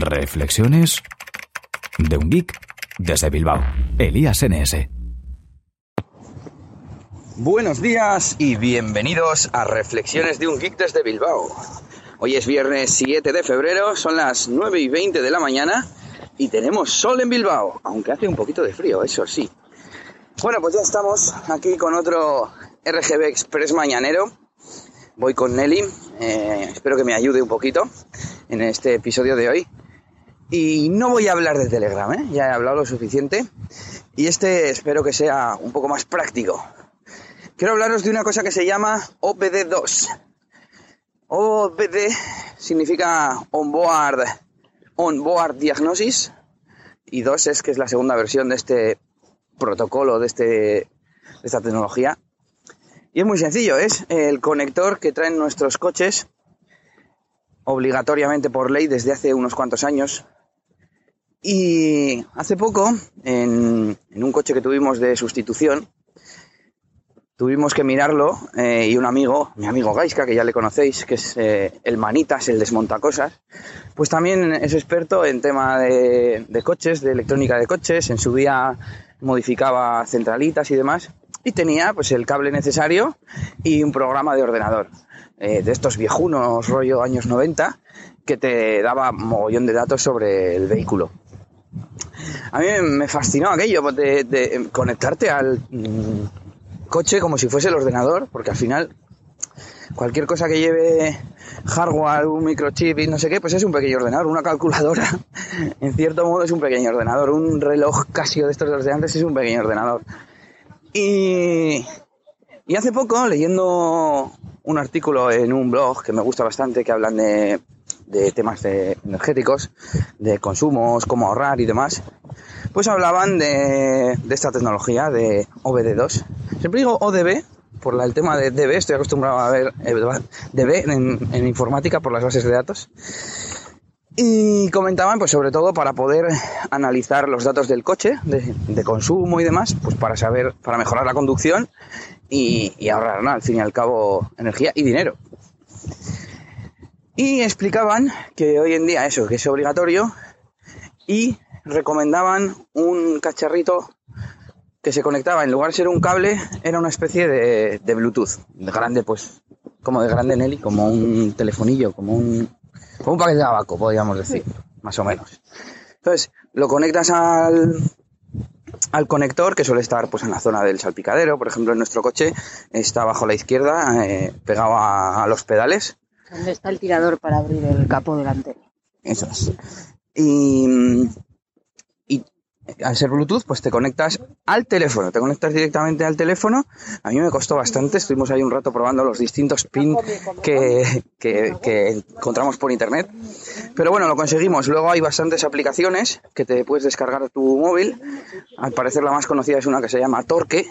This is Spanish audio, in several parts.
Reflexiones de un geek desde Bilbao. Elías NS. Buenos días y bienvenidos a Reflexiones de un geek desde Bilbao. Hoy es viernes 7 de febrero, son las 9 y 20 de la mañana y tenemos sol en Bilbao, aunque hace un poquito de frío, eso sí. Bueno, pues ya estamos aquí con otro RGB Express mañanero. Voy con Nelly, eh, espero que me ayude un poquito en este episodio de hoy. Y no voy a hablar de Telegram, ¿eh? ya he hablado lo suficiente. Y este espero que sea un poco más práctico. Quiero hablaros de una cosa que se llama OBD2. OBD significa Onboard, onboard Diagnosis y 2 es que es la segunda versión de este protocolo, de, este, de esta tecnología. Y es muy sencillo, es el conector que traen nuestros coches obligatoriamente por ley desde hace unos cuantos años y hace poco, en, un coche que tuvimos de sustitución, tuvimos que mirarlo eh, y un amigo, mi amigo Gaiska, que ya le conocéis, que es eh, el Manitas, el desmontacosas, pues también es experto en tema de, coches, de electrónica de coches, en su día modificaba centralitas y demás, y tenía pues el cable necesario y un programa de ordenador, eh, de estos viejunos rollo años 90, que te daba mogollón de datos sobre el vehículo a mí me fascinó aquello de, conectarte al mm, coche como si fuese el ordenador, porque al final cualquier cosa que lleve hardware, un microchip y no sé qué, pues es un pequeño ordenador, una calculadora, en cierto modo es un pequeño ordenador, un reloj Casio de estos de antes es un pequeño ordenador. Y hace poco, leyendo un artículo en un blog que me gusta bastante, que hablan de de temas energéticos, de consumos, cómo ahorrar y demás, pues hablaban de, esta tecnología de OBD2. Siempre digo ODB por el tema de DB, estoy acostumbrado a ver eh, DB en, informática por las bases de datos. Y comentaban, pues sobre todo para poder analizar los datos del coche, de, consumo y demás, pues para saber, para mejorar la conducción y, ahorrar, al fin y al cabo, energía y dinero. Y explicaban que hoy en día eso, que es obligatorio, y recomendaban un cacharrito que se conectaba, en lugar de ser un cable, era una especie de, de Bluetooth, de grande, pues, como de grande Nelly, como un telefonillo, como un, como un paquete de abaco, podríamos decir, más o menos. Entonces, lo conectas al, al conector que suele estar pues en la zona del salpicadero, por ejemplo en nuestro coche está bajo la izquierda, eh, pegado a, los pedales ¿Dónde está el tirador para abrir el capó delantero? Eso es. Y, al ser Bluetooth, pues te conectas al teléfono, te conectas directamente al teléfono. A mí me costó bastante, estuvimos ahí un rato probando los distintos pins que, que, encontramos por internet. Pero bueno, lo conseguimos. Luego hay bastantes aplicaciones que te puedes descargar a tu móvil. Al parecer la más conocida es una que se llama Torque,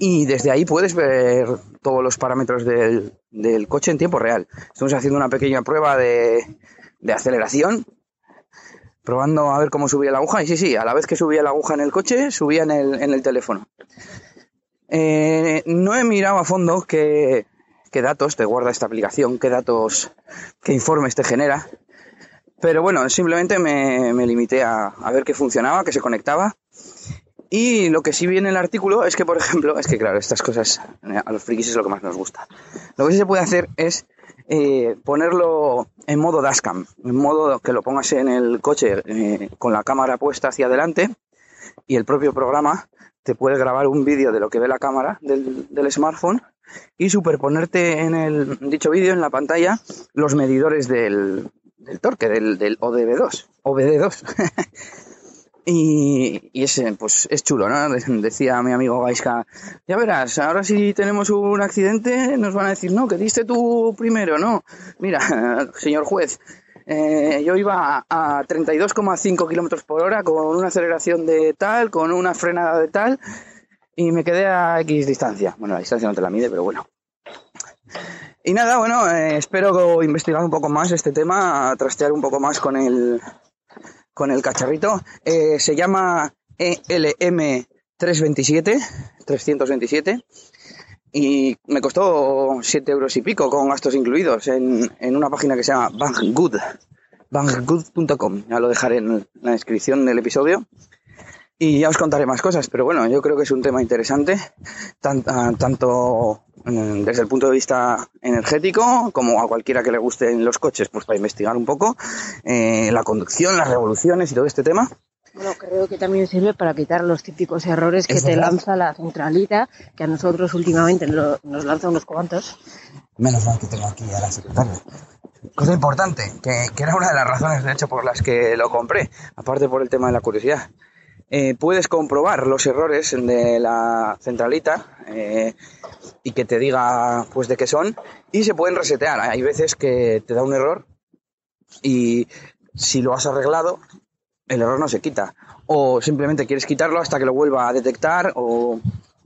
y desde ahí puedes ver todos los parámetros del, coche en tiempo real. Estamos haciendo una pequeña prueba de, aceleración, probando a ver cómo subía la aguja. Y sí, sí, a la vez que subía la aguja en el coche, subía en el, teléfono. Eh, no he mirado a fondo qué, datos te guarda esta aplicación, qué datos, qué informes te genera. Pero bueno, simplemente me, limité a, a ver qué funcionaba, qué se conectaba y lo que sí viene en el artículo es que, por ejemplo, es que claro, estas cosas eh, a los frikis es lo que más nos gusta. Lo que sí se puede hacer es eh, ponerlo en modo dashcam, en modo que lo pongas en el coche eh, con la cámara puesta hacia adelante y el propio programa te puede grabar un vídeo de lo que ve la cámara del, smartphone y superponerte en el dicho vídeo en la pantalla los medidores del, torque, del, del ODB2, OBD2. Y, ese, pues es chulo, ¿no? Decía mi amigo Gaiska, ya verás, ahora si tenemos un accidente nos van a decir, no, que diste tú primero, no. Mira, señor juez, eh, yo iba a 32,5 kilómetros por hora con una aceleración de tal, con una frenada de tal, y me quedé a X distancia. Bueno, la distancia no te la mide, pero bueno. Y nada, bueno, eh, espero investigar un poco más este tema, trastear un poco más con el, con el cacharrito. Eh, se llama ELM 327, 327 y me costó 7 euros y pico con gastos incluidos en, una página que se llama Banggood. banggood.com. Ya lo dejaré en la descripción del episodio. Y ya os contaré más cosas, pero bueno, yo creo que es un tema interesante, ah, tanto mm, desde el punto de vista energético como a cualquiera que le gusten los coches, pues para investigar un poco eh, la conducción, las revoluciones y todo este tema. Bueno, creo que también sirve para quitar los típicos errores que te lanza la centralita, que a nosotros últimamente nos lanza unos cuantos. Menos mal que tengo aquí a la secretaria. Cosa importante, que, que era una de las razones, de hecho, por las que lo compré, aparte por el tema de la curiosidad. Eh, puedes comprobar los errores de la centralita eh, y que te diga pues de qué son y se pueden resetear. Hay veces que te da un error y si lo has arreglado, el error no se quita. O simplemente quieres quitarlo hasta que lo vuelva a detectar o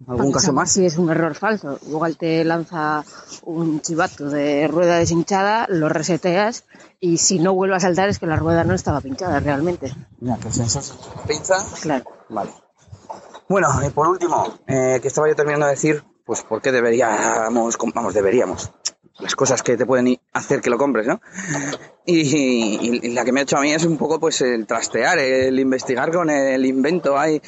algún caso más. Si es un error falso, igual te lanza un chivato de rueda deshinchada, lo reseteas y si no vuelve a saltar es que la rueda no estaba pinchada realmente. Mira, que el sensor pincha. Claro. Vale. Bueno, y por último, eh, que estaba yo terminando de decir, pues por qué deberíamos, vamos, deberíamos, las cosas que te pueden hacer que lo compres, ¿no? Y, y, la que me ha hecho a mí es un poco pues el trastear, el investigar con el invento. Hay,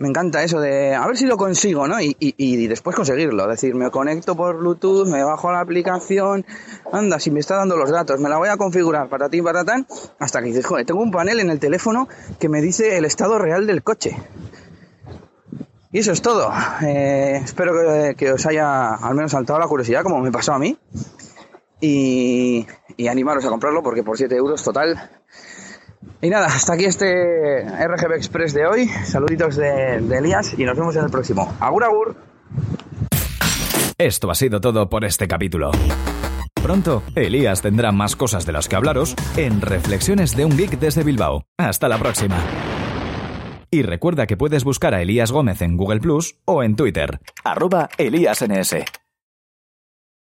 me encanta eso de a ver si lo consigo, ¿no? Y, y, y, después conseguirlo. Es decir, me conecto por Bluetooth, me bajo la aplicación, anda, si me está dando los datos, me la voy a configurar para ti, para tan, hasta que dices, joder, tengo un panel en el teléfono que me dice el estado real del coche. Y eso es todo. Eh, espero que, que, os haya al menos saltado la curiosidad, como me pasó a mí. Y, y animaros a comprarlo porque por 7 euros total y nada, hasta aquí este RGB Express de hoy. Saluditos de, Elías y nos vemos en el próximo. Agur, agur. Esto ha sido todo por este capítulo. Pronto, Elías tendrá más cosas de las que hablaros en Reflexiones de un Geek desde Bilbao. Hasta la próxima. Y recuerda que puedes buscar a Elías Gómez en Google Plus o en Twitter, arroba ElíasNS.